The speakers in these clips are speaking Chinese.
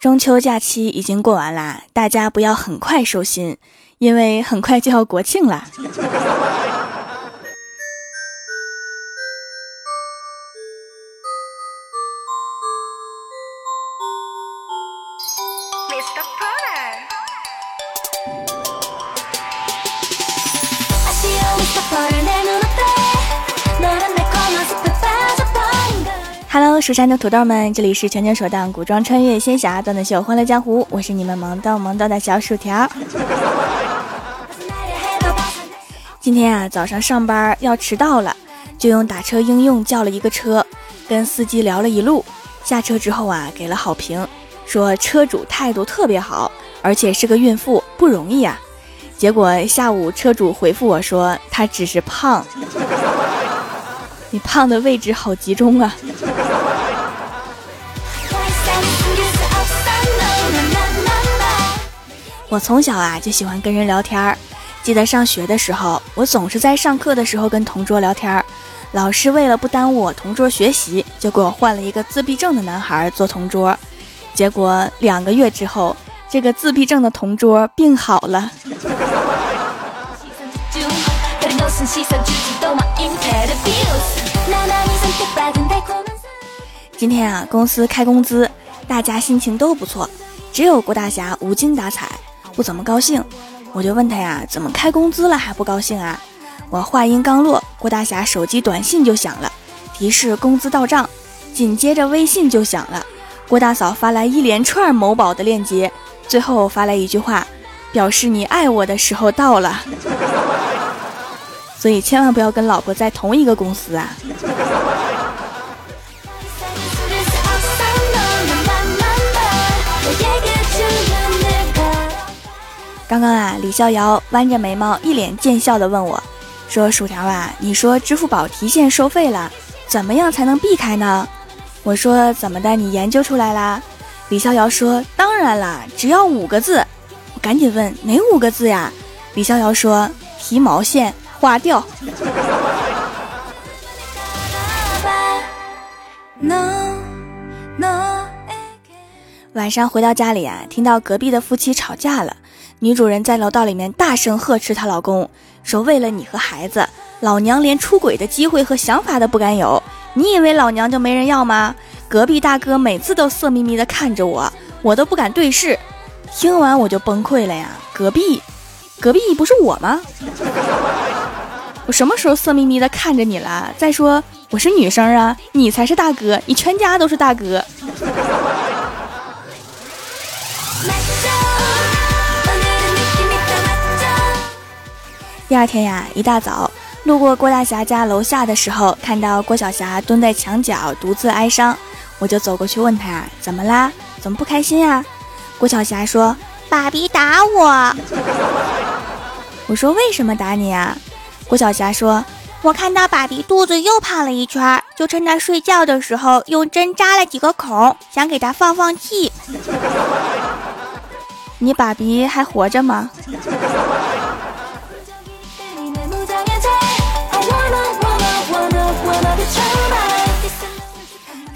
中秋假期已经过完啦，大家不要很快收心，因为很快就要国庆啦。蜀山的土豆们，这里是全球首档古装穿越仙侠段子秀《欢乐江湖》，我是你们萌逗萌逗的小薯条。今天啊，早上上班要迟到了，就用打车应用叫了一个车，跟司机聊了一路。下车之后啊，给了好评，说车主态度特别好，而且是个孕妇，不容易啊。结果下午车主回复我说，他只是胖。你胖的位置好集中啊！我从小啊就喜欢跟人聊天儿，记得上学的时候，我总是在上课的时候跟同桌聊天儿。老师为了不耽误我同桌学习，就给我换了一个自闭症的男孩做同桌。结果两个月之后，这个自闭症的同桌病好了。今天啊，公司开工资，大家心情都不错，只有郭大侠无精打采，不怎么高兴。我就问他呀，怎么开工资了还不高兴啊？我话音刚落，郭大侠手机短信就响了，提示工资到账。紧接着微信就响了，郭大嫂发来一连串某宝的链接，最后发来一句话，表示你爱我的时候到了。所以千万不要跟老婆在同一个公司啊！刚刚啊，李逍遥弯着眉毛，一脸贱笑的问我，说：“薯条啊，你说支付宝提现收费了，怎么样才能避开呢？”我说：“怎么的？你研究出来啦？”李逍遥说：“当然啦，只要五个字。”我赶紧问：“哪五个字呀？”李逍遥说：“提毛线。”花掉。晚上回到家里啊，听到隔壁的夫妻吵架了。女主人在楼道里面大声呵斥她老公，说：“为了你和孩子，老娘连出轨的机会和想法都不敢有。你以为老娘就没人要吗？隔壁大哥每次都色眯眯的看着我，我都不敢对视。”听完我就崩溃了呀！隔壁，隔壁不是我吗？我什么时候色眯眯的看着你了？再说我是女生啊，你才是大哥，你全家都是大哥。第二天呀，一大早路过郭大侠家楼下的时候，看到郭晓霞蹲在墙角独自哀伤，我就走过去问他：“怎么啦？怎么不开心啊？”郭晓霞说：“爸比打我。” 我说：“为什么打你啊？”郭晓霞说：“我看到爸比肚子又胖了一圈，就趁他睡觉的时候用针扎了几个孔，想给他放放气。你爸比还活着吗？”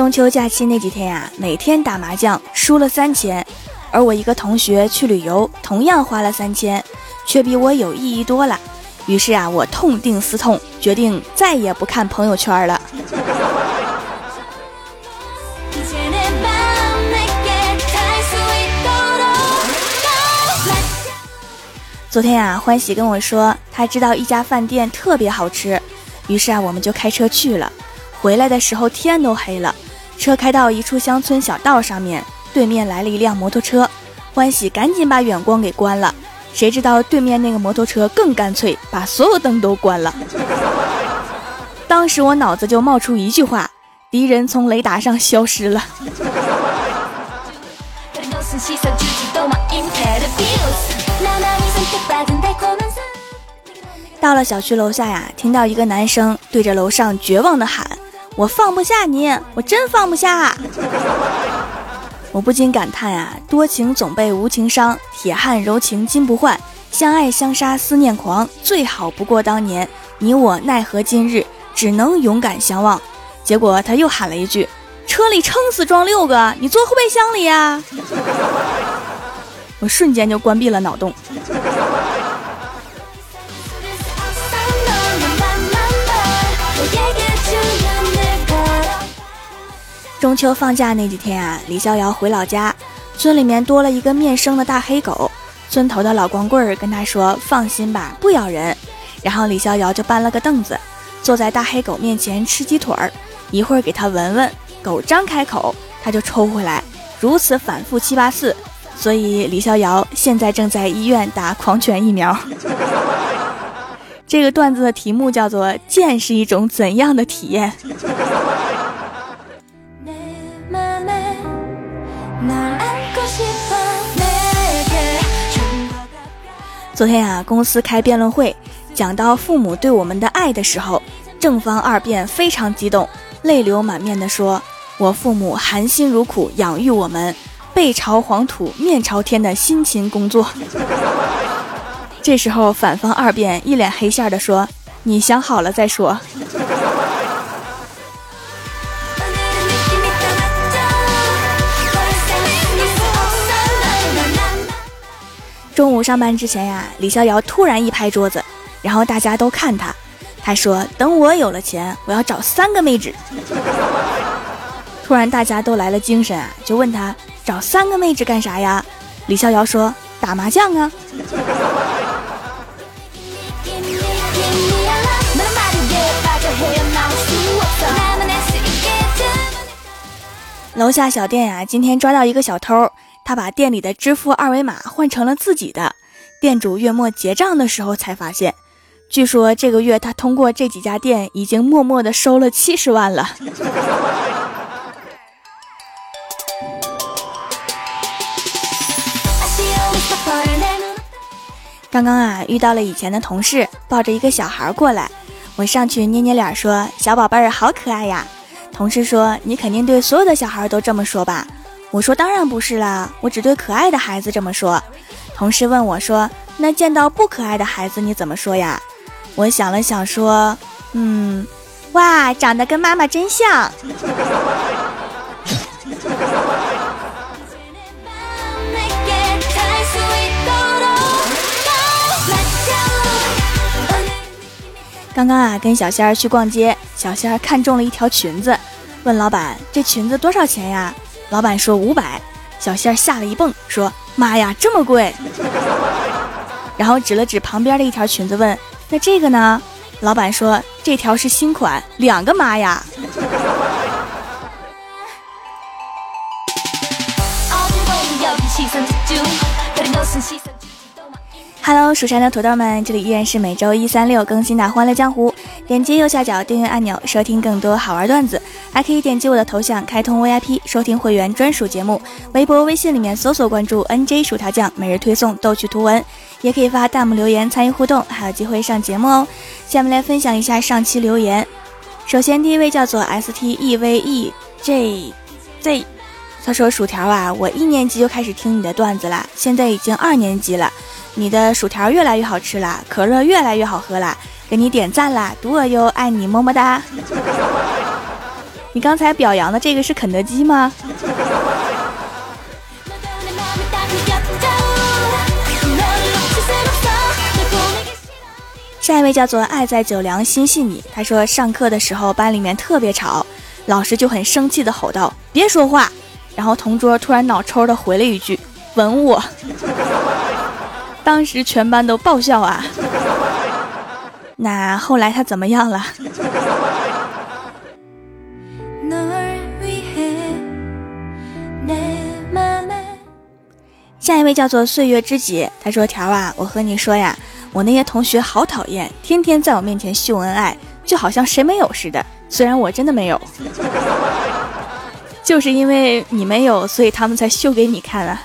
中秋假期那几天呀，每天打麻将输了三千，而我一个同学去旅游，同样花了三千，却比我有意义多了。于是啊，我痛定思痛，决定再也不看朋友圈了。昨天啊，欢喜跟我说，他知道一家饭店特别好吃，于是啊，我们就开车去了。回来的时候天都黑了，车开到一处乡村小道上面，对面来了一辆摩托车，欢喜赶紧把远光给关了。谁知道对面那个摩托车更干脆，把所有灯都关了。当时我脑子就冒出一句话：敌人从雷达上消失了。到了小区楼下呀，听到一个男生对着楼上绝望的喊：“我放不下你，我真放不下。”我不禁感叹呀，多情总被无情伤，铁汉柔情金不换，相爱相杀思念狂，最好不过当年，你我奈何今日只能勇敢相望。结果他又喊了一句：“车里撑死装六个，你坐后备箱里呀！我瞬间就关闭了脑洞。中秋放假那几天啊，李逍遥回老家，村里面多了一个面生的大黑狗。村头的老光棍儿跟他说：“放心吧，不咬人。”然后李逍遥就搬了个凳子，坐在大黑狗面前吃鸡腿儿，一会儿给他闻闻，狗张开口他就抽回来，如此反复七八次。所以李逍遥现在正在医院打狂犬疫苗。这个段子的题目叫做“见是一种怎样的体验”。昨天啊，公司开辩论会，讲到父母对我们的爱的时候，正方二辩非常激动，泪流满面的说：“我父母含辛茹苦养育我们，背朝黄土面朝天的辛勤工作。”这时候反方二辩一脸黑线的说：“你想好了再说。”中午上班之前呀，李逍遥突然一拍桌子，然后大家都看他。他说：“等我有了钱，我要找三个妹纸。”突然大家都来了精神啊，就问他找三个妹纸干啥呀？李逍遥说：“打麻将啊。”楼下小店呀，今天抓到一个小偷。他把店里的支付二维码换成了自己的，店主月末结账的时候才发现，据说这个月他通过这几家店已经默默的收了七十万了。刚刚啊，遇到了以前的同事，抱着一个小孩过来，我上去捏捏脸说：“小宝贝儿好可爱呀。”同事说：“你肯定对所有的小孩都这么说吧？”我说当然不是啦，我只对可爱的孩子这么说。同事问我说：“那见到不可爱的孩子你怎么说呀？”我想了想说：“嗯，哇，长得跟妈妈真像。”刚刚啊，跟小仙儿去逛街，小仙儿看中了一条裙子，问老板：“这裙子多少钱呀？”老板说五百，小仙儿吓了一蹦，说：“妈呀，这么贵！” 然后指了指旁边的一条裙子，问：“那这个呢？”老板说：“这条是新款，两个妈呀。” Hello，蜀山的土豆们，这里依然是每周一、三、六更新的《欢乐江湖》。点击右下角订阅按钮，收听更多好玩段子，还可以点击我的头像开通 VIP，收听会员专属节目。微博、微信里面搜索关注 NJ 薯条酱，每日推送逗趣图文，也可以发弹幕留言参与互动，还有机会上节目哦。下面来分享一下上期留言。首先第一位叫做 STEVEJZ，他说：“薯条啊，我一年级就开始听你的段子啦，现在已经二年级了。你的薯条越来越好吃啦，可乐越来越好喝啦。”给你点赞啦，独儿哟，爱你么么哒！你刚才表扬的这个是肯德基吗？下一位叫做爱在酒凉心系你，他说上课的时候班里面特别吵，老师就很生气的吼道：“别说话！”然后同桌突然脑抽的回了一句：“吻我！”当时全班都爆笑啊！那后来他怎么样了？下一位叫做岁月知己，他说：“条啊，我和你说呀，我那些同学好讨厌，天天在我面前秀恩爱，就好像谁没有似的。虽然我真的没有，就是因为你没有，所以他们才秀给你看啊。”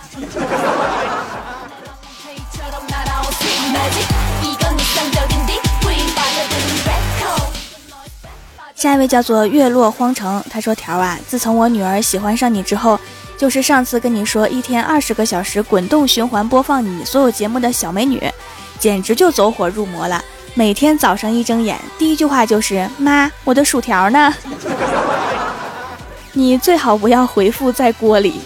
下一位叫做月落荒城，他说：“条啊，自从我女儿喜欢上你之后，就是上次跟你说一天二十个小时滚动循环播放你所有节目的小美女，简直就走火入魔了。每天早上一睁眼，第一句话就是妈，我的薯条呢？你最好不要回复在锅里。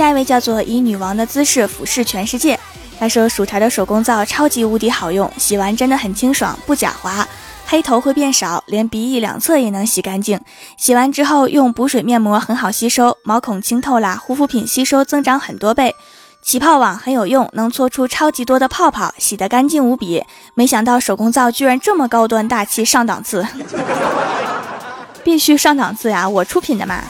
下一位叫做以女王的姿势俯视全世界。他说薯条的手工皂超级无敌好用，洗完真的很清爽，不假滑，黑头会变少，连鼻翼两侧也能洗干净。洗完之后用补水面膜很好吸收，毛孔清透啦，护肤品吸收增长很多倍。起泡网很有用，能搓出超级多的泡泡，洗得干净无比。没想到手工皂居然这么高端大气上档次，必须上档次呀！我出品的嘛。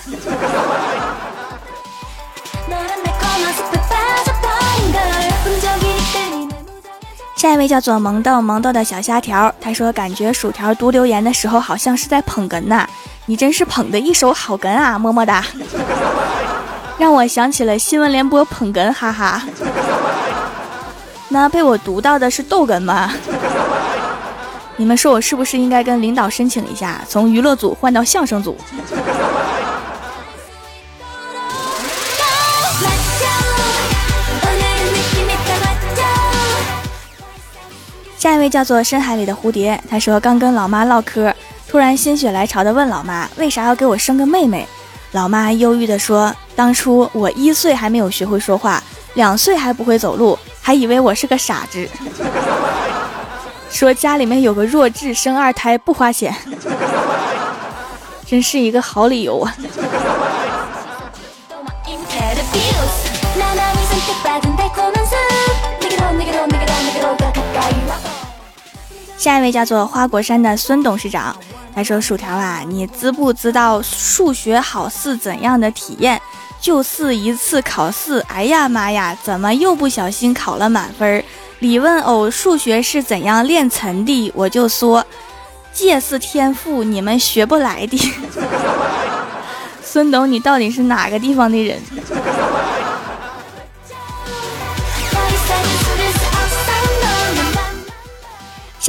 下一位叫做萌豆萌豆的小虾条，他说感觉薯条读留言的时候好像是在捧哏呐，你真是捧的一手好哏啊，么么哒，让我想起了新闻联播捧哏，哈哈。那被我读到的是逗哏吗？你们说我是不是应该跟领导申请一下，从娱乐组换到相声组？下一位叫做深海里的蝴蝶，他说刚跟老妈唠嗑，突然心血来潮的问老妈为啥要给我生个妹妹？老妈忧郁的说，当初我一岁还没有学会说话，两岁还不会走路，还以为我是个傻子。说家里面有个弱智，生二胎不花钱，真是一个好理由啊。下一位叫做花果山的孙董事长，他说：“薯条啊，你知不知道数学好似怎样的体验？就是一次考试，哎呀妈呀，怎么又不小心考了满分？李问偶数学是怎样练成的？我就说，这是天赋，你们学不来的。孙董，你到底是哪个地方的人？”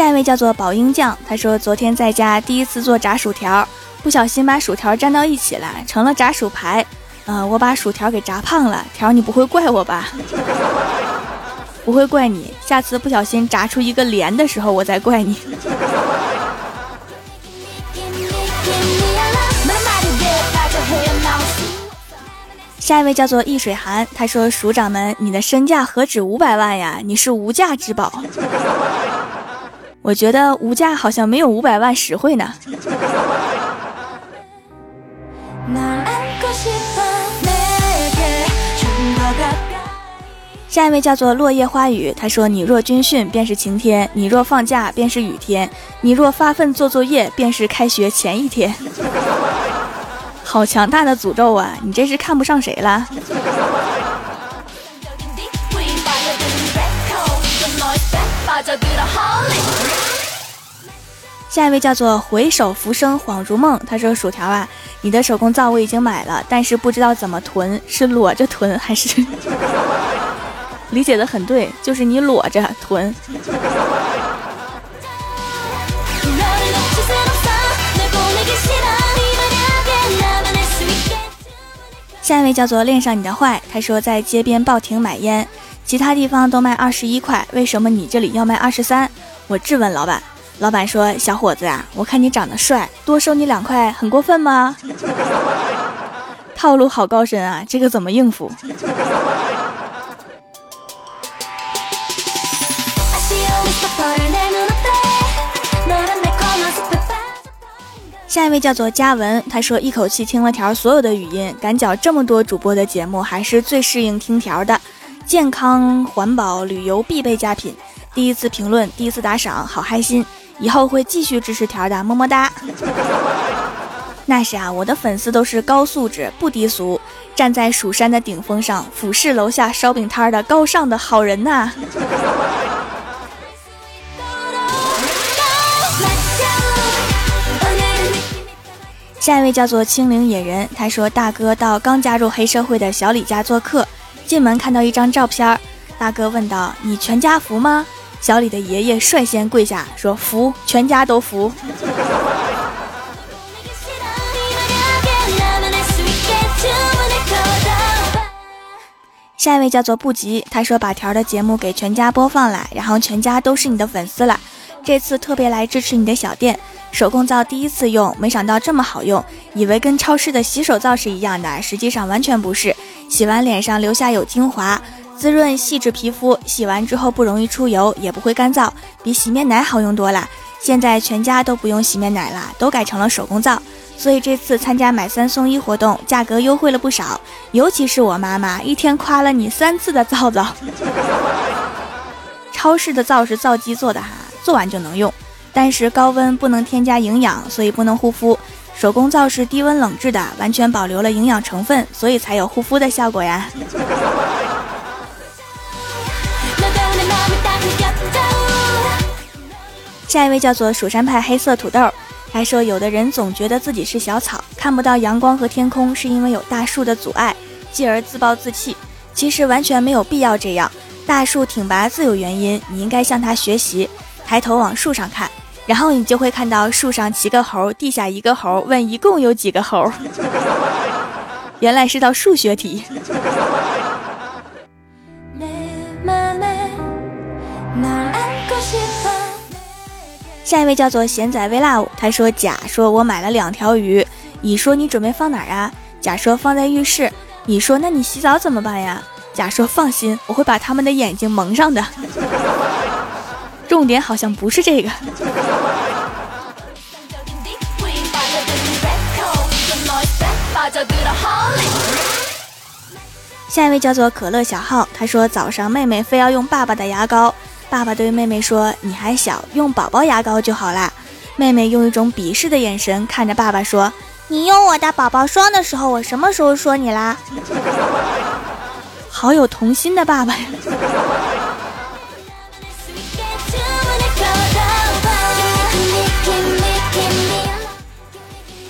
下一位叫做宝英酱，他说昨天在家第一次做炸薯条，不小心把薯条粘到一起了，成了炸薯排。呃，我把薯条给炸胖了，条你不会怪我吧？不会怪你，下次不小心炸出一个连的时候，我再怪你。下一位叫做易水寒，他说署长们，你的身价何止五百万呀？你是无价之宝。我觉得无价好像没有五百万实惠呢。下一位叫做落叶花语，他说：“你若军训便是晴天，你若放假便是雨天，你若发奋做作业便是开学前一天。” 好强大的诅咒啊！你这是看不上谁了？下一位叫做回首浮生恍如梦，他说：“薯条啊，你的手工皂我已经买了，但是不知道怎么囤，是裸着囤还是？” 理解的很对，就是你裸着囤。下一位叫做恋上你的坏，他说在街边报亭买烟，其他地方都卖二十一块，为什么你这里要卖二十三？我质问老板。老板说：“小伙子呀，我看你长得帅，多收你两块，很过分吗？”套路好高深啊，这个怎么应付？下一位叫做嘉文，他说一口气听了条所有的语音，赶脚这么多主播的节目，还是最适应听条的。健康环保旅游必备佳品，第一次评论，第一次打赏，好开心。以后会继续支持条的，么么哒。那是啊，我的粉丝都是高素质、不低俗，站在蜀山的顶峰上，俯视楼下烧饼摊的高尚的好人呐。下一位叫做青灵野人，他说大哥到刚加入黑社会的小李家做客，进门看到一张照片，大哥问道：“你全家福吗？”小李的爷爷率先跪下说：“服，全家都服。”下一位叫做不急，他说把条的节目给全家播放了，然后全家都是你的粉丝了。这次特别来支持你的小店，手工皂第一次用，没想到这么好用，以为跟超市的洗手皂是一样的，实际上完全不是。洗完脸上留下有精华，滋润细致皮肤，洗完之后不容易出油，也不会干燥，比洗面奶好用多了。现在全家都不用洗面奶了，都改成了手工皂。所以这次参加买三送一活动，价格优惠了不少。尤其是我妈妈，一天夸了你三次的皂皂。超市的皂是皂基做的哈，做完就能用，但是高温不能添加营养，所以不能护肤。手工皂是低温冷制的，完全保留了营养成分，所以才有护肤的效果呀。下一位叫做蜀山派黑色土豆。还说，有的人总觉得自己是小草，看不到阳光和天空，是因为有大树的阻碍，继而自暴自弃。其实完全没有必要这样。大树挺拔自有原因，你应该向他学习。抬头往树上看，然后你就会看到树上七个猴，地下一个猴。问一共有几个猴？原来是道数学题。下一位叫做贤仔 vlove，他说甲说我买了两条鱼，乙说你准备放哪儿啊？甲说放在浴室，乙说那你洗澡怎么办呀？甲说放心，我会把他们的眼睛蒙上的。重点好像不是这个。下一位叫做可乐小号，他说早上妹妹非要用爸爸的牙膏。爸爸对妹妹说：“你还小，用宝宝牙膏就好啦。”妹妹用一种鄙视的眼神看着爸爸说：“你用我的宝宝霜的时候，我什么时候说你啦？”好有童心的爸爸呀！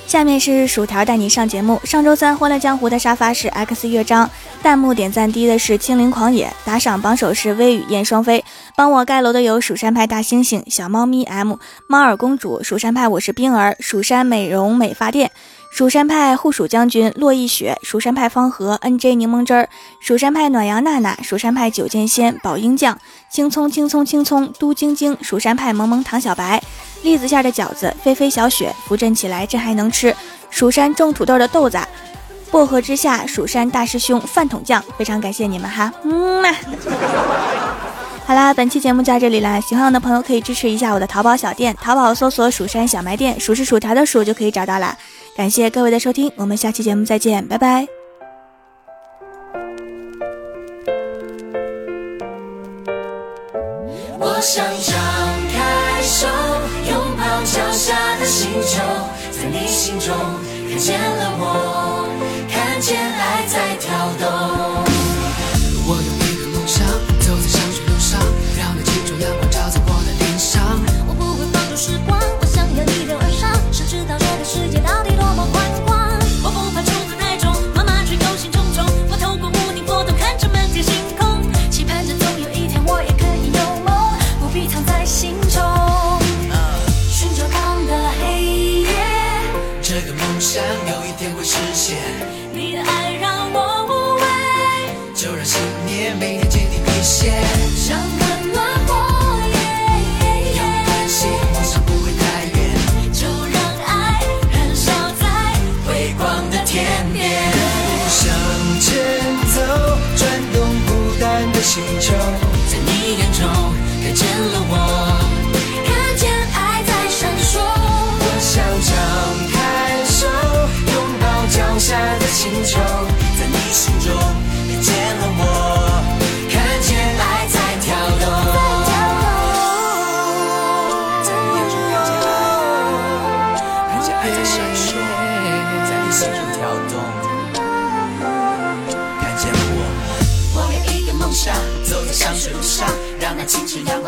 下面是薯条带你上节目。上周三《欢乐江湖》的沙发是 X 乐章，弹幕点赞低的是青灵狂野，打赏榜首是微雨燕双飞。帮我盖楼的有蜀山派大猩猩、小猫咪 M、猫耳公主、蜀山派我是冰儿、蜀山美容美发店。蜀山派护蜀将军洛一雪，蜀山派方和 N J 柠檬汁儿，蜀山派暖阳娜娜，蜀山派九剑仙宝英酱，青葱青葱青葱都晶晶，蜀山派萌萌糖小白，栗子馅的饺子飞飞小雪，扶正起来这还能吃，蜀山种土豆的豆子，薄荷之下，蜀山大师兄饭桶酱，非常感谢你们哈，嗯嘛。好啦，本期节目就到这里啦，喜欢我的朋友可以支持一下我的淘宝小店，淘宝搜索蜀山小卖店，数是薯条的数就可以找到啦。感谢各位的收听，我们下期节目再见，拜拜。我想张开手，拥抱脚下的星球，在你心中看见了我，看见爱在跳动。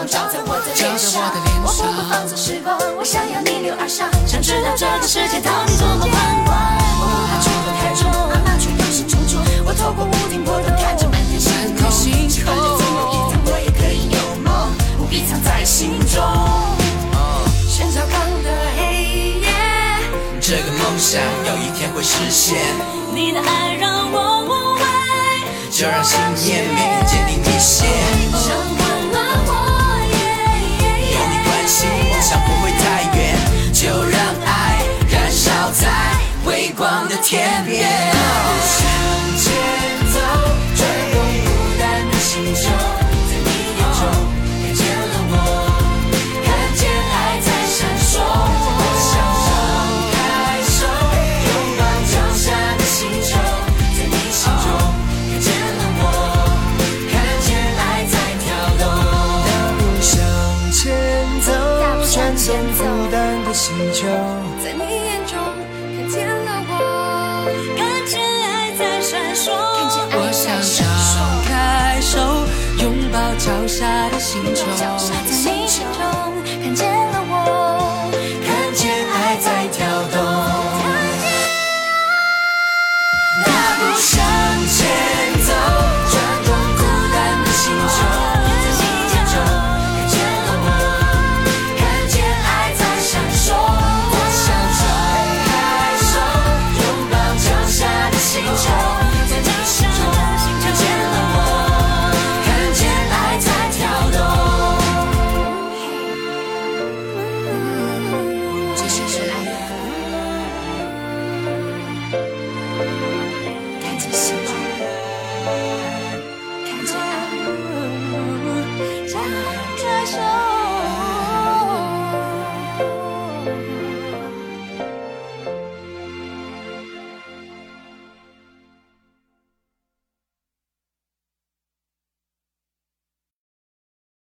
照在我的脸上。我不会放纵时光，我想要逆流而上，想知道这个世界到底多么宽广。我不怕坠落太重，妈妈却忧心忡忡。我透过屋顶破洞看着满天星空，期盼着总有一天我也可以有梦，不必藏在心中。陈小康的黑夜，这个梦想有一天会实现。你的爱让我无畏，就让信念每天坚定一些。Oh, 想不会太远，就让爱燃烧在微光的天边。向前走。